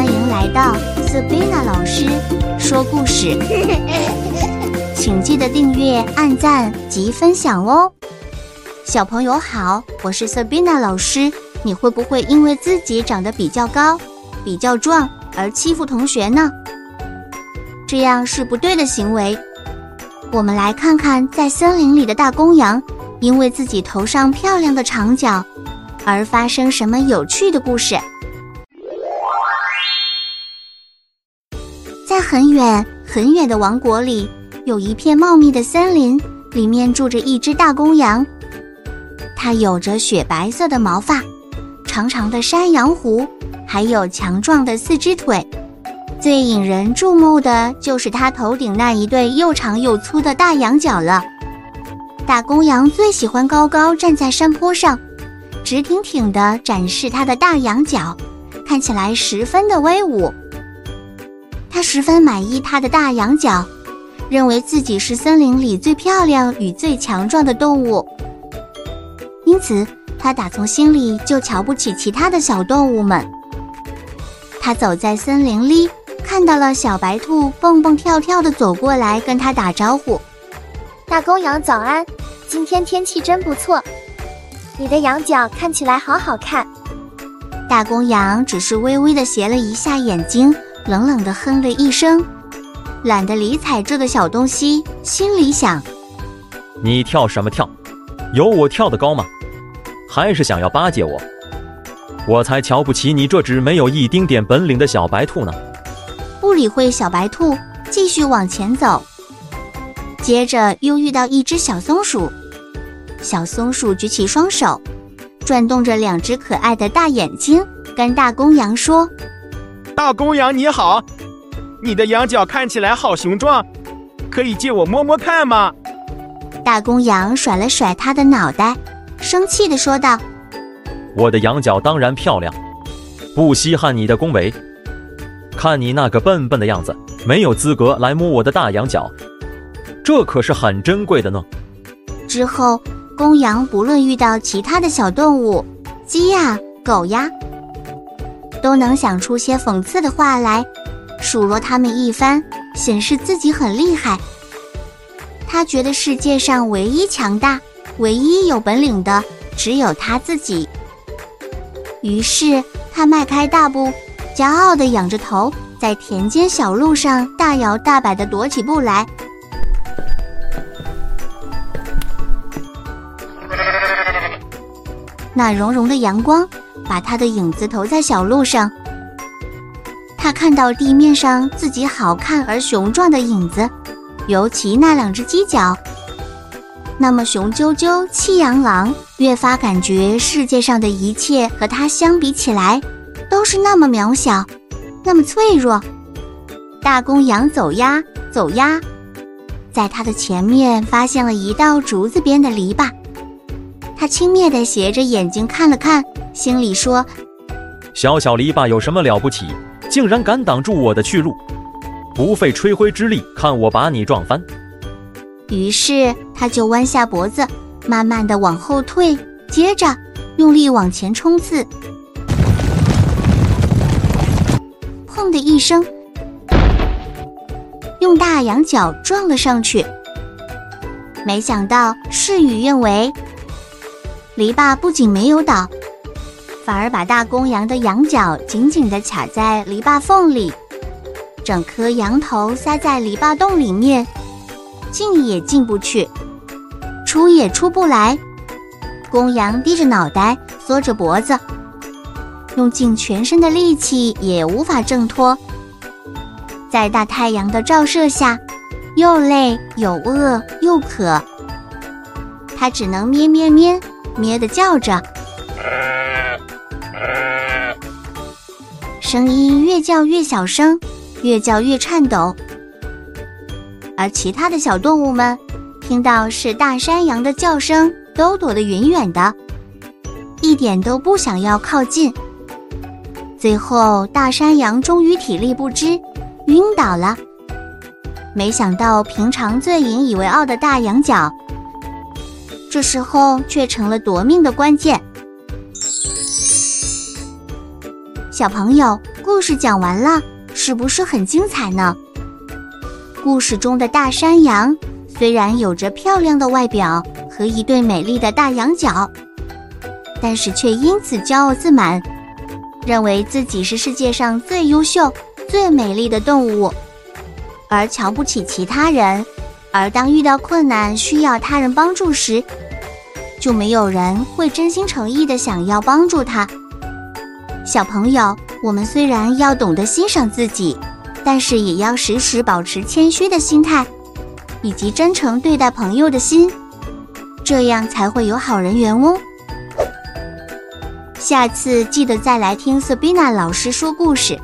欢迎来到 Sabina 老师说故事，请记得订阅、按赞及分享哦。小朋友好，我是 Sabina 老师。你会不会因为自己长得比较高、比较壮而欺负同学呢？这样是不对的行为。我们来看看，在森林里的大公羊，因为自己头上漂亮的长角，而发生什么有趣的故事。在很远很远的王国里，有一片茂密的森林，里面住着一只大公羊。它有着雪白色的毛发，长长的山羊胡，还有强壮的四只腿。最引人注目的就是它头顶那一对又长又粗的大羊角了。大公羊最喜欢高高站在山坡上，直挺挺地展示它的大羊角，看起来十分的威武。十分满意他的大羊角，认为自己是森林里最漂亮与最强壮的动物。因此，他打从心里就瞧不起其他的小动物们。他走在森林里，看到了小白兔蹦蹦跳跳地走过来，跟他打招呼：“大公羊早安，今天天气真不错，你的羊角看起来好好看。”大公羊只是微微地斜了一下眼睛。冷冷地哼了一声，懒得理睬这个小东西，心里想：你跳什么跳？有我跳得高吗？还是想要巴结我？我才瞧不起你这只没有一丁点本领的小白兔呢！不理会小白兔，继续往前走。接着又遇到一只小松鼠，小松鼠举起双手，转动着两只可爱的大眼睛，跟大公羊说。大公羊你好，你的羊角看起来好雄壮，可以借我摸摸看吗？大公羊甩了甩他的脑袋，生气地说道：“我的羊角当然漂亮，不稀罕你的恭维。看你那个笨笨的样子，没有资格来摸我的大羊角，这可是很珍贵的呢。”之后，公羊不论遇到其他的小动物，鸡呀、狗呀。都能想出些讽刺的话来，数落他们一番，显示自己很厉害。他觉得世界上唯一强大、唯一有本领的只有他自己。于是他迈开大步，骄傲地仰着头，在田间小路上大摇大摆地踱起步来。那融融的阳光。把他的影子投在小路上，他看到地面上自己好看而雄壮的影子，尤其那两只犄角，那么雄赳赳、气昂昂，越发感觉世界上的一切和他相比起来，都是那么渺小，那么脆弱。大公羊走呀走呀，在他的前面发现了一道竹子编的篱笆，他轻蔑地斜着眼睛看了看。心里说：“小小篱笆有什么了不起？竟然敢挡住我的去路！不费吹灰之力，看我把你撞翻！”于是他就弯下脖子，慢慢的往后退，接着用力往前冲刺。砰的一声，用大羊角撞了上去。没想到事与愿违，篱笆不仅没有倒。反而把大公羊的羊角紧紧地卡在篱笆缝里，整颗羊头塞在篱笆洞里面，进也进不去，出也出不来。公羊低着脑袋，缩着脖子，用尽全身的力气也无法挣脱。在大太阳的照射下，又累又饿又渴，它只能咩咩咩咩地叫着。声音越叫越小声，越叫越颤抖。而其他的小动物们听到是大山羊的叫声，都躲得远远的，一点都不想要靠近。最后，大山羊终于体力不支，晕倒了。没想到，平常最引以为傲的大羊角，这时候却成了夺命的关键。小朋友，故事讲完了，是不是很精彩呢？故事中的大山羊虽然有着漂亮的外表和一对美丽的大羊角，但是却因此骄傲自满，认为自己是世界上最优秀、最美丽的动物，而瞧不起其他人。而当遇到困难需要他人帮助时，就没有人会真心诚意的想要帮助他。小朋友，我们虽然要懂得欣赏自己，但是也要时时保持谦虚的心态，以及真诚对待朋友的心，这样才会有好人缘哦。下次记得再来听 Sabina 老师说故事。